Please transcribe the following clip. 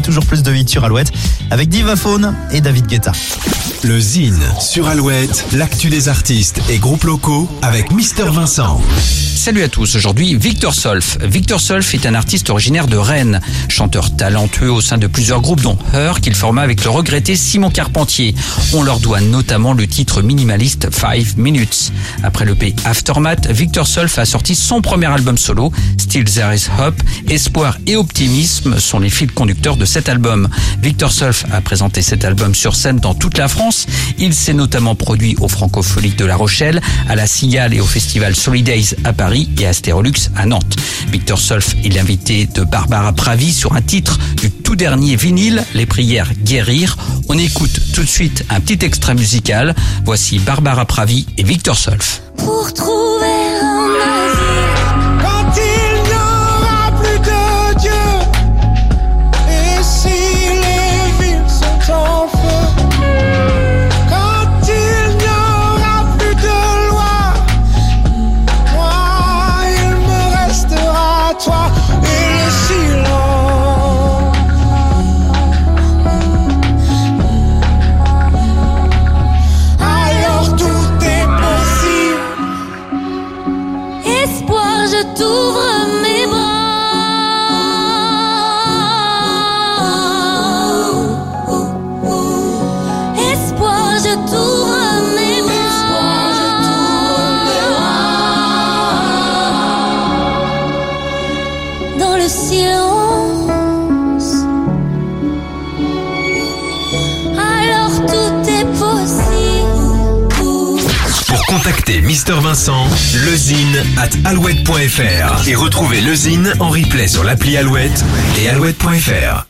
toujours plus de hits sur Alouette avec Diva Faune et David Guetta. Le Zine sur Alouette, l'actu des artistes et groupes locaux avec Mister Vincent. Salut à tous, aujourd'hui Victor Solf. Victor Solf est un artiste originaire de Rennes, chanteur talentueux au sein de plusieurs groupes dont Her qu'il forma avec le regretté Simon Carpentier. On leur doit notamment le titre minimaliste 5 Minutes. Après le P Aftermath, Victor Solf a sorti son premier album solo, Still There Is Hope. Espoir et optimisme sont les fils conducteurs de cet album. Victor Solf a présenté cet album sur scène dans toute la France. Il s'est notamment produit au Francopholique de La Rochelle, à la Cigale et au festival Solidays à Paris et Astérolux à Nantes. Victor Solf est l'invité de Barbara Pravi sur un titre du tout dernier vinyle, Les prières guérir. On écoute tout de suite un petit extrait musical. Voici Barbara Pravi et Victor Solf. Pour contacter Mister Vincent, lezine at alouette.fr et retrouver lezine en replay sur l'appli Alouette et alouette.fr.